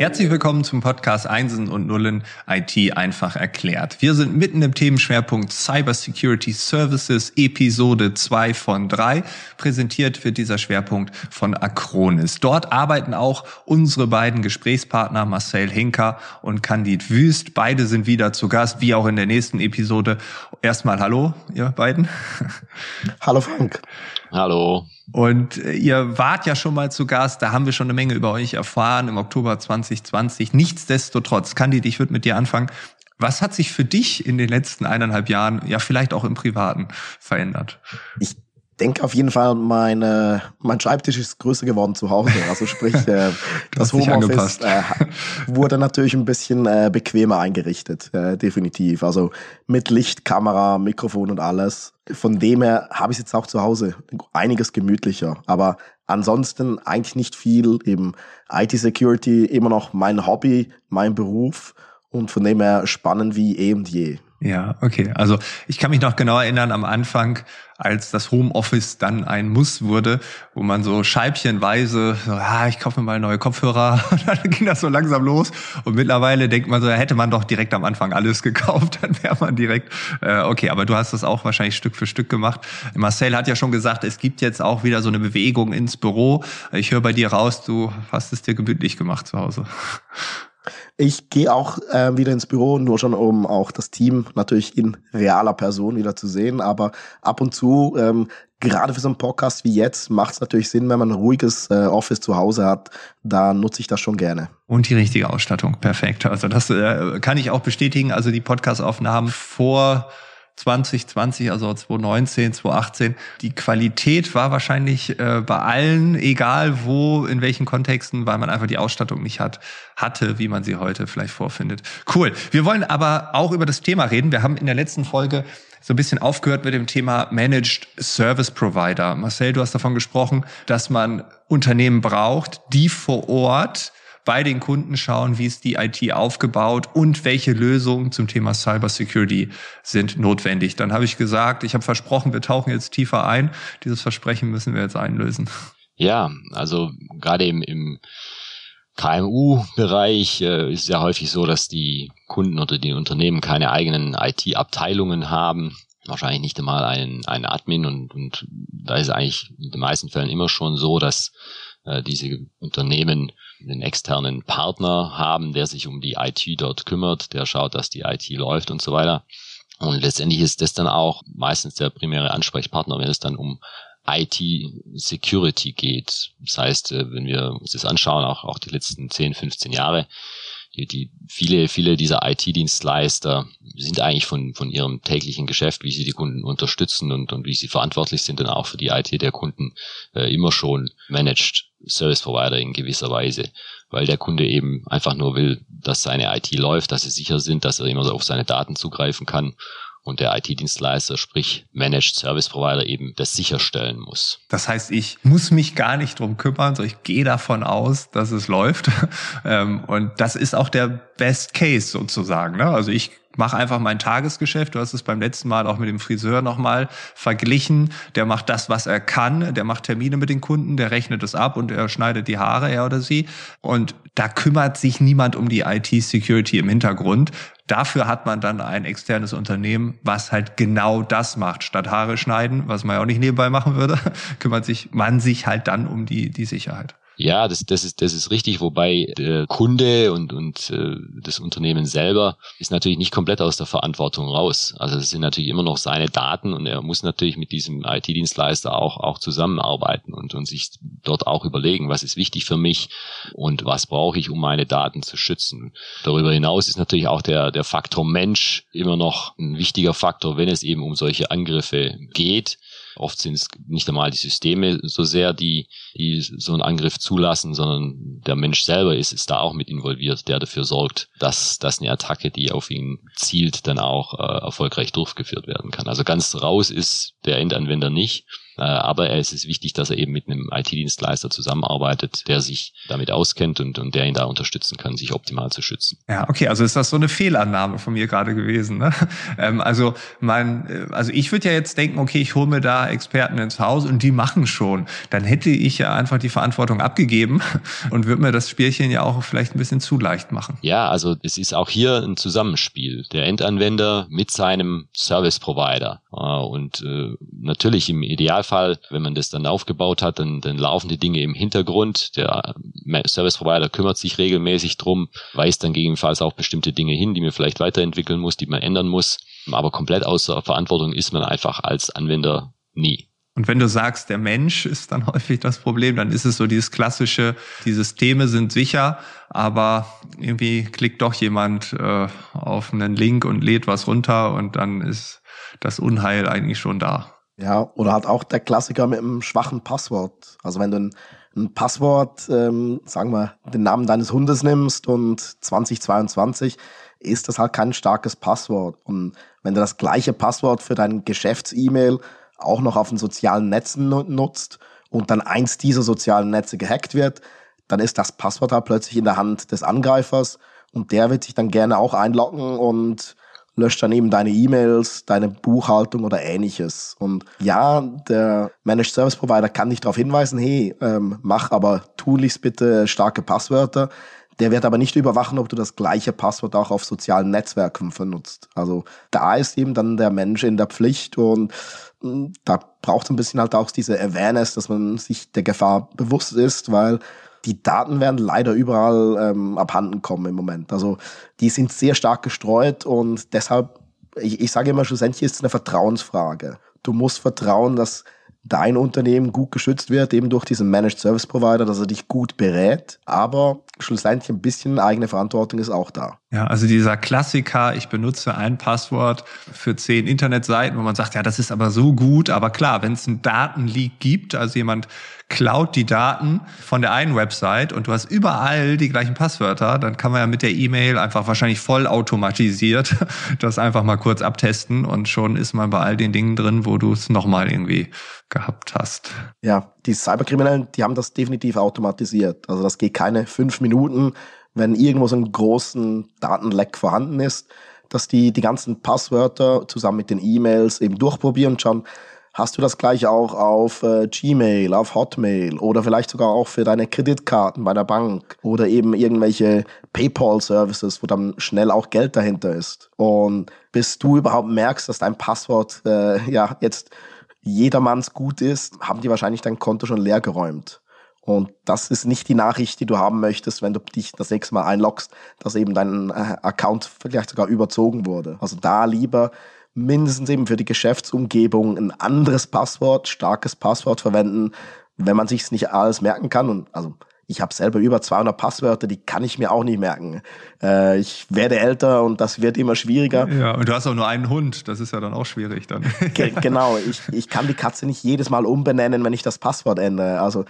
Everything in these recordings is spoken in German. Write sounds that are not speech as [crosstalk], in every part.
Herzlich willkommen zum Podcast Einsen und Nullen IT einfach erklärt. Wir sind mitten im Themenschwerpunkt Cybersecurity Services Episode 2 von 3. Präsentiert wird dieser Schwerpunkt von Acronis. Dort arbeiten auch unsere beiden Gesprächspartner Marcel Hinker und Candid Wüst. Beide sind wieder zu Gast, wie auch in der nächsten Episode. Erstmal hallo, ihr beiden. Hallo Frank. Hallo. Und äh, ihr wart ja schon mal zu Gast, da haben wir schon eine Menge über euch erfahren im Oktober 2020. Nichtsdestotrotz, Candid, ich würde mit dir anfangen. Was hat sich für dich in den letzten eineinhalb Jahren, ja vielleicht auch im Privaten, verändert? Ich denke auf jeden Fall, meine, mein Schreibtisch ist größer geworden zu Hause. Also sprich, äh, [laughs] das Homeoffice äh, wurde natürlich ein bisschen äh, bequemer eingerichtet, äh, definitiv. Also mit Licht, Kamera, Mikrofon und alles. Von dem her habe ich es jetzt auch zu Hause einiges gemütlicher. Aber ansonsten eigentlich nicht viel. Eben IT-Security immer noch mein Hobby, mein Beruf und von dem her spannend wie eh und je. Ja, okay. Also ich kann mich noch genau erinnern am Anfang, als das Homeoffice dann ein Muss wurde, wo man so scheibchenweise, so, ah, ich kaufe mir mal neue Kopfhörer, [laughs] und dann ging das so langsam los. Und mittlerweile denkt man so, hätte man doch direkt am Anfang alles [laughs] gekauft, dann wäre man direkt, äh, okay, aber du hast das auch wahrscheinlich Stück für Stück gemacht. Marcel hat ja schon gesagt, es gibt jetzt auch wieder so eine Bewegung ins Büro. Ich höre bei dir raus, du hast es dir gemütlich gemacht zu Hause. [laughs] Ich gehe auch äh, wieder ins Büro, nur schon um auch das Team natürlich in realer Person wieder zu sehen. Aber ab und zu, ähm, gerade für so einen Podcast wie jetzt, macht es natürlich Sinn, wenn man ein ruhiges äh, Office zu Hause hat. Da nutze ich das schon gerne. Und die richtige Ausstattung, perfekt. Also das äh, kann ich auch bestätigen. Also die Podcast-Aufnahmen vor 2020, also 2019, 2018. Die Qualität war wahrscheinlich äh, bei allen, egal wo, in welchen Kontexten, weil man einfach die Ausstattung nicht hat, hatte, wie man sie heute vielleicht vorfindet. Cool. Wir wollen aber auch über das Thema reden. Wir haben in der letzten Folge so ein bisschen aufgehört mit dem Thema Managed Service Provider. Marcel, du hast davon gesprochen, dass man Unternehmen braucht, die vor Ort bei den Kunden schauen, wie ist die IT aufgebaut und welche Lösungen zum Thema Cybersecurity sind notwendig. Dann habe ich gesagt, ich habe versprochen, wir tauchen jetzt tiefer ein. Dieses Versprechen müssen wir jetzt einlösen. Ja, also gerade im, im KMU-Bereich äh, ist es ja häufig so, dass die Kunden oder die Unternehmen keine eigenen IT-Abteilungen haben wahrscheinlich nicht einmal einen, einen Admin und, und da ist eigentlich in den meisten Fällen immer schon so, dass äh, diese Unternehmen einen externen Partner haben, der sich um die IT dort kümmert, der schaut, dass die IT läuft und so weiter. Und letztendlich ist das dann auch meistens der primäre Ansprechpartner, wenn es dann um IT-Security geht. Das heißt, äh, wenn wir uns das anschauen, auch, auch die letzten 10, 15 Jahre, die, die viele, viele dieser IT-Dienstleister sind eigentlich von, von ihrem täglichen Geschäft, wie sie die Kunden unterstützen und, und wie sie verantwortlich sind dann auch für die IT der Kunden, äh, immer schon Managed Service Provider in gewisser Weise, weil der Kunde eben einfach nur will, dass seine IT läuft, dass sie sicher sind, dass er immer so auf seine Daten zugreifen kann und der IT-Dienstleister, sprich Managed Service Provider eben das sicherstellen muss. Das heißt, ich muss mich gar nicht drum kümmern, so ich gehe davon aus, dass es läuft. [laughs] Ähm, und das ist auch der Best Case sozusagen. Ne? Also ich mache einfach mein Tagesgeschäft. Du hast es beim letzten Mal auch mit dem Friseur nochmal verglichen. Der macht das, was er kann. Der macht Termine mit den Kunden, der rechnet es ab und er schneidet die Haare, er oder sie. Und da kümmert sich niemand um die IT-Security im Hintergrund. Dafür hat man dann ein externes Unternehmen, was halt genau das macht. Statt Haare schneiden, was man ja auch nicht nebenbei machen würde, [laughs] kümmert sich man sich halt dann um die, die Sicherheit. Ja, das, das, ist, das ist richtig, wobei der Kunde und, und äh, das Unternehmen selber ist natürlich nicht komplett aus der Verantwortung raus. Also es sind natürlich immer noch seine Daten und er muss natürlich mit diesem IT-Dienstleister auch, auch zusammenarbeiten und, und sich dort auch überlegen, was ist wichtig für mich und was brauche ich, um meine Daten zu schützen. Darüber hinaus ist natürlich auch der, der Faktor Mensch immer noch ein wichtiger Faktor, wenn es eben um solche Angriffe geht Oft sind es nicht einmal die Systeme so sehr, die, die so einen Angriff zulassen, sondern der Mensch selber ist, ist da auch mit involviert, der dafür sorgt, dass, dass eine Attacke, die auf ihn zielt, dann auch äh, erfolgreich durchgeführt werden kann. Also ganz raus ist der Endanwender nicht. Äh, aber es ist wichtig, dass er eben mit einem IT-Dienstleister zusammenarbeitet, der sich damit auskennt und, und der ihn da unterstützen kann, sich optimal zu schützen. Ja, okay, also ist das so eine Fehlannahme von mir gerade gewesen. Ne? [laughs] Ähm, also mein, äh, also ich würde ja jetzt denken, okay, ich hole mir da Experten ins Haus und die machen schon. Dann hätte ich ja einfach die Verantwortung abgegeben [laughs] und würde mir das Spielchen ja auch vielleicht ein bisschen zu leicht machen. Ja, also es ist auch hier ein Zusammenspiel. Der Endanwender mit seinem Service Provider. Äh, und natürlich im Idealfall, wenn man das dann aufgebaut hat, dann, dann laufen die Dinge im Hintergrund. Der Service Provider kümmert sich regelmäßig drum, weist dann gegebenenfalls auch bestimmte Dinge hin, die man vielleicht weiterentwickeln muss, die man ändern muss. Aber komplett außer Verantwortung ist man einfach als Anwender nie. Und wenn du sagst, der Mensch ist dann [laughs] häufig das Problem, dann ist es so dieses klassische, die Systeme sind sicher, aber irgendwie klickt doch jemand äh, auf einen Link und lädt was runter und dann ist das Unheil eigentlich schon da. Ja, oder halt auch der Klassiker mit einem schwachen Passwort. Also wenn du ein, ein Passwort, ähm, sagen wir, den Namen deines Hundes nimmst und 2022 ist das halt kein starkes Passwort. Und wenn du das gleiche Passwort für dein Geschäfts-E-Mail auch noch auf den sozialen Netzen nutzt und dann eins dieser sozialen Netze gehackt wird, dann ist das Passwort halt plötzlich in der Hand des Angreifers und der wird sich dann gerne auch einloggen und löscht dann eben deine E-Mails, deine Buchhaltung oder ähnliches. Und ja, der Managed Service Provider kann dich darauf hinweisen, hey, ähm, mach aber tunlichst bitte starke Passwörter. Der wird aber nicht überwachen, ob du das gleiche Passwort auch auf sozialen Netzwerken benutzt. Also da ist eben dann der Mensch in der Pflicht und hm, da braucht es ein bisschen halt auch diese Awareness, dass man sich der Gefahr bewusst ist, weil die Daten werden leider überall ähm, abhanden kommen im Moment. Also die sind sehr stark gestreut und deshalb, ich, ich sage immer, schlussendlich ist es eine Vertrauensfrage. Du musst vertrauen, dass dein Unternehmen gut geschützt wird, eben durch diesen Managed Service Provider, dass er dich gut berät. Aber schlussendlich ein bisschen eigene Verantwortung ist auch da. Ja, also dieser Klassiker, ich benutze ein Passwort für zehn Internetseiten, wo man sagt, ja, das ist aber so gut. Aber klar, wenn es einen Datenleak gibt, also jemand klaut die Daten von der einen Website und du hast überall die gleichen Passwörter, dann kann man ja mit der E-Mail einfach wahrscheinlich voll automatisiert [laughs] das einfach mal kurz abtesten und schon ist man bei all den Dingen drin, wo du es nochmal irgendwie gehabt hast. Ja, die Cyberkriminellen, die haben das definitiv automatisiert. Also das geht keine fünf Minuten, wenn irgendwo so ein großen Datenleck vorhanden ist, dass die die ganzen Passwörter zusammen mit den E-Mails eben durchprobieren und schauen, Hast du das gleich auch auf äh, Gmail, auf Hotmail oder vielleicht sogar auch für deine Kreditkarten bei der Bank oder eben irgendwelche PayPal-Services, wo dann schnell auch Geld dahinter ist? Und bis du überhaupt merkst, dass dein Passwort äh, ja jetzt jedermanns gut ist, haben die wahrscheinlich dein Konto schon leer geräumt. Und das ist nicht die Nachricht, die du haben möchtest, wenn du dich das nächste Mal einloggst, dass eben dein äh, Account vielleicht sogar überzogen wurde. Also da lieber mindestens eben für die Geschäftsumgebung ein anderes Passwort, starkes Passwort verwenden, wenn man sich es nicht alles merken kann. Und also ich habe selber über 200 Passwörter, die kann ich mir auch nicht merken. Äh, ich werde älter und das wird immer schwieriger. Ja, und du hast auch nur einen Hund, das ist ja dann auch schwierig dann. Ge genau, ich, ich kann die Katze nicht jedes Mal umbenennen, wenn ich das Passwort ändere. Also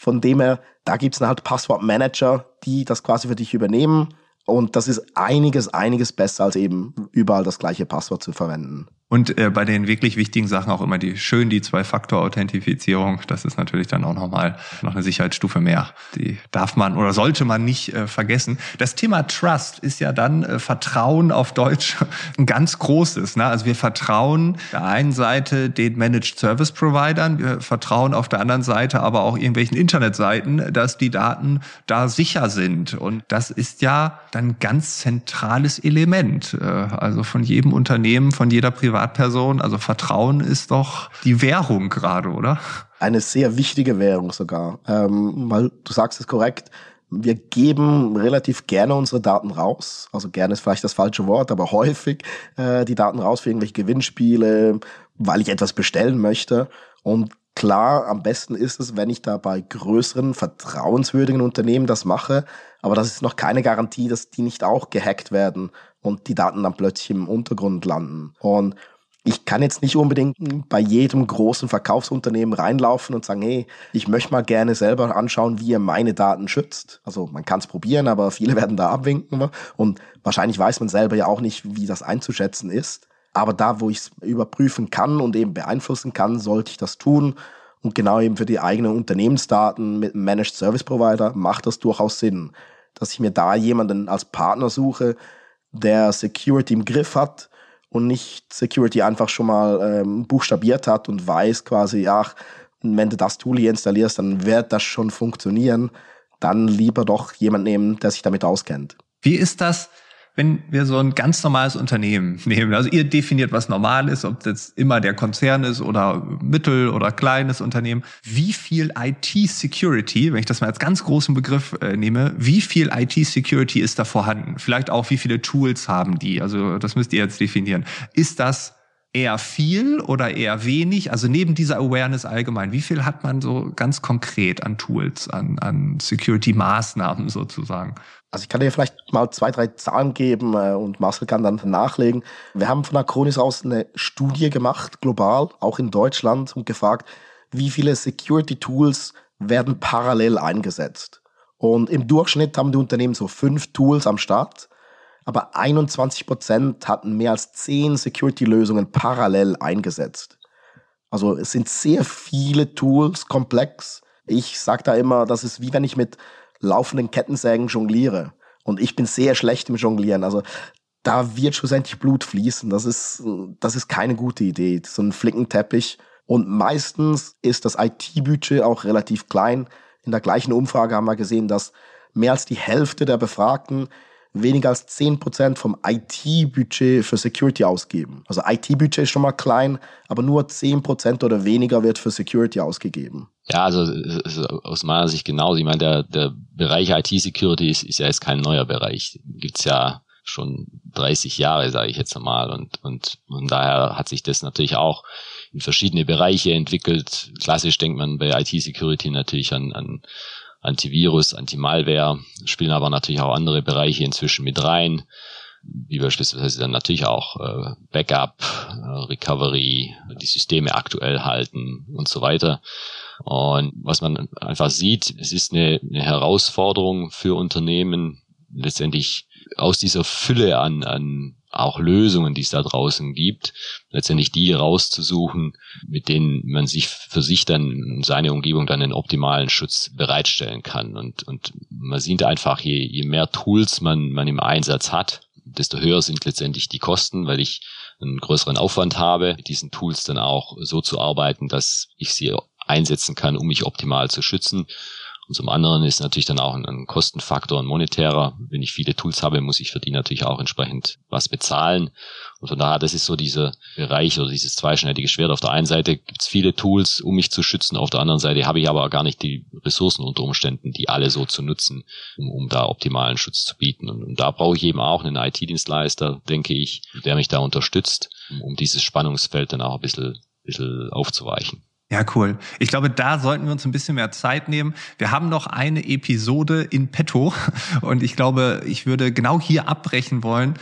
von dem her, da gibt es halt Passwortmanager, die das quasi für dich übernehmen und das ist einiges, einiges besser, als eben überall das gleiche Passwort zu verwenden. Und äh, bei den wirklich wichtigen Sachen auch immer die schön die Zwei-Faktor-Authentifizierung. Das ist natürlich dann auch nochmal noch eine Sicherheitsstufe mehr. Die darf man oder sollte man nicht äh, vergessen. Das Thema Trust ist ja dann äh, Vertrauen auf Deutsch [laughs] ein ganz großes. Ne? Also wir vertrauen der einen Seite den Managed Service Providern, wir vertrauen auf der anderen Seite aber auch irgendwelchen Internetseiten, dass die Daten da sicher sind. Und das ist ja dann ganz zentrales Element. Äh, also von jedem Unternehmen, von jeder Privat Privatperson. Also Vertrauen ist doch die Währung gerade, oder? Eine sehr wichtige Währung sogar. Ähm, weil du sagst es korrekt. Wir geben relativ gerne unsere Daten raus. Also gerne ist vielleicht das falsche Wort, aber häufig äh, die Daten raus für irgendwelche Gewinnspiele, weil ich etwas bestellen möchte. Und klar, am besten ist es, wenn ich da bei größeren, vertrauenswürdigen Unternehmen das mache. Aber das ist noch keine Garantie, dass die nicht auch gehackt werden und die Daten dann plötzlich im Untergrund landen. Und ich kann jetzt nicht unbedingt bei jedem großen Verkaufsunternehmen reinlaufen und sagen, hey, ich möchte mal gerne selber anschauen, wie ihr meine Daten schützt. Also man kann es probieren, aber viele [laughs] werden da abwinken. Und wahrscheinlich weiß man selber ja auch nicht, wie das einzuschätzen ist. Aber da, wo ich es überprüfen kann und eben beeinflussen kann, sollte ich das tun. Und genau eben für die eigenen Unternehmensdaten mit einem Managed Service Provider macht das durchaus Sinn, dass ich mir da jemanden als Partner suche, der Security im Griff hat und nicht Security einfach schon mal ähm, buchstabiert hat und weiß quasi, ach, wenn du das Tool hier installierst, dann wird das schon funktionieren. Dann lieber doch jemand nehmen, der sich damit auskennt. Wie ist das? Wenn wir so ein ganz normales Unternehmen [laughs] nehmen, also ihr definiert, was normal ist, ob das immer der Konzern ist oder mittel- oder kleines Unternehmen, wie viel IT-Security, wenn ich das mal als ganz großen Begriff äh, nehme, wie viel IT-Security ist da vorhanden? Vielleicht auch, wie viele Tools haben die? Also das müsst ihr jetzt definieren. Ist das eher viel oder eher wenig? Also neben dieser Awareness allgemein, wie viel hat man so ganz konkret an Tools, an, an Security-Maßnahmen sozusagen? Also ich kann dir vielleicht mal zwei, drei Zahlen geben äh, und Marcel kann dann nachlegen. Wir haben von Acronis aus eine Studie gemacht, global, auch in Deutschland, und gefragt, wie viele Security-Tools werden parallel eingesetzt. Und im Durchschnitt haben die Unternehmen so fünf Tools am Start, aber 21 Prozent hatten mehr als zehn Security-Lösungen parallel eingesetzt. Also es sind sehr viele Tools, komplex. Ich sage da immer, das ist wie wenn ich mit laufenden Kettensägen jongliere. Und ich bin sehr schlecht im Jonglieren. Also da wird schlussendlich Blut fließen. Das ist, das ist keine gute Idee. So ein Flickenteppich. Und meistens ist das IT-Budget auch relativ klein. In der gleichen Umfrage haben wir gesehen, dass mehr als die Hälfte der Befragten weniger als 10% vom IT-Budget für Security ausgeben. Also IT-Budget ist schon mal klein, aber nur 10% oder weniger wird für Security ausgegeben. Ja, also aus meiner Sicht genauso. Ich meine, der, der Bereich IT-Security ist, ist ja jetzt kein neuer Bereich. Gibt's ja schon 30 Jahre, sage ich jetzt mal. Und, und, und daher hat sich das natürlich auch in verschiedene Bereiche entwickelt. Klassisch denkt man bei IT-Security natürlich an, an Antivirus, Anti-Malware, spielen aber natürlich auch andere Bereiche inzwischen mit rein, wie beispielsweise dann natürlich auch äh, Backup, äh, Recovery, die Systeme aktuell halten und so weiter. Und was man einfach sieht, es ist eine, eine Herausforderung für Unternehmen, letztendlich aus dieser Fülle an, an auch Lösungen, die es da draußen gibt, letztendlich die rauszusuchen, mit denen man sich für sich dann seine Umgebung dann den optimalen Schutz bereitstellen kann. Und, und man sieht einfach, je, je mehr Tools man, man im Einsatz hat, desto höher sind letztendlich die Kosten, weil ich einen größeren Aufwand habe, mit diesen Tools dann auch so zu arbeiten, dass ich sie einsetzen kann, um mich optimal zu schützen. Und zum anderen ist natürlich dann auch ein, ein Kostenfaktor, ein monetärer. Wenn ich viele Tools habe, muss ich für die natürlich auch entsprechend was bezahlen. Und von daher, das ist so dieser Bereich oder dieses zweischneidige Schwert. Auf der einen Seite gibt es viele Tools, um mich zu schützen. Auf der anderen Seite habe ich aber gar nicht die Ressourcen unter Umständen, die alle so zu nutzen, um, um da optimalen Schutz zu bieten. Und, und da brauche ich eben auch einen IT-Dienstleister, denke ich, der mich da unterstützt, um, dieses Spannungsfeld dann auch ein bisschen, bisschen aufzuweichen. Ja, cool. Ich glaube, da sollten wir uns ein bisschen mehr Zeit nehmen. Wir haben noch eine Episode in petto [laughs] und ich glaube, ich würde genau hier abbrechen wollen,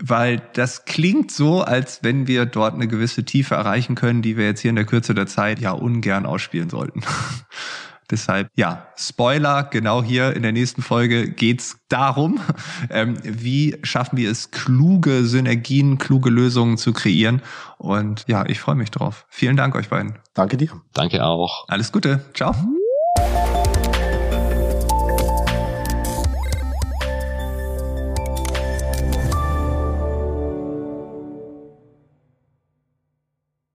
weil das klingt so, als wenn wir dort eine gewisse Tiefe erreichen können, die wir jetzt hier in der Kürze der Zeit ja ungern ausspielen sollten. [laughs] Deshalb, ja, Spoiler, genau hier in der nächsten Folge geht's darum, [laughs] ähm, wie schaffen wir es, kluge Synergien, kluge Lösungen zu kreieren. Und ja, ich freue mich drauf. Vielen Dank euch beiden. Danke dir. Danke auch. Alles Gute. Ciao.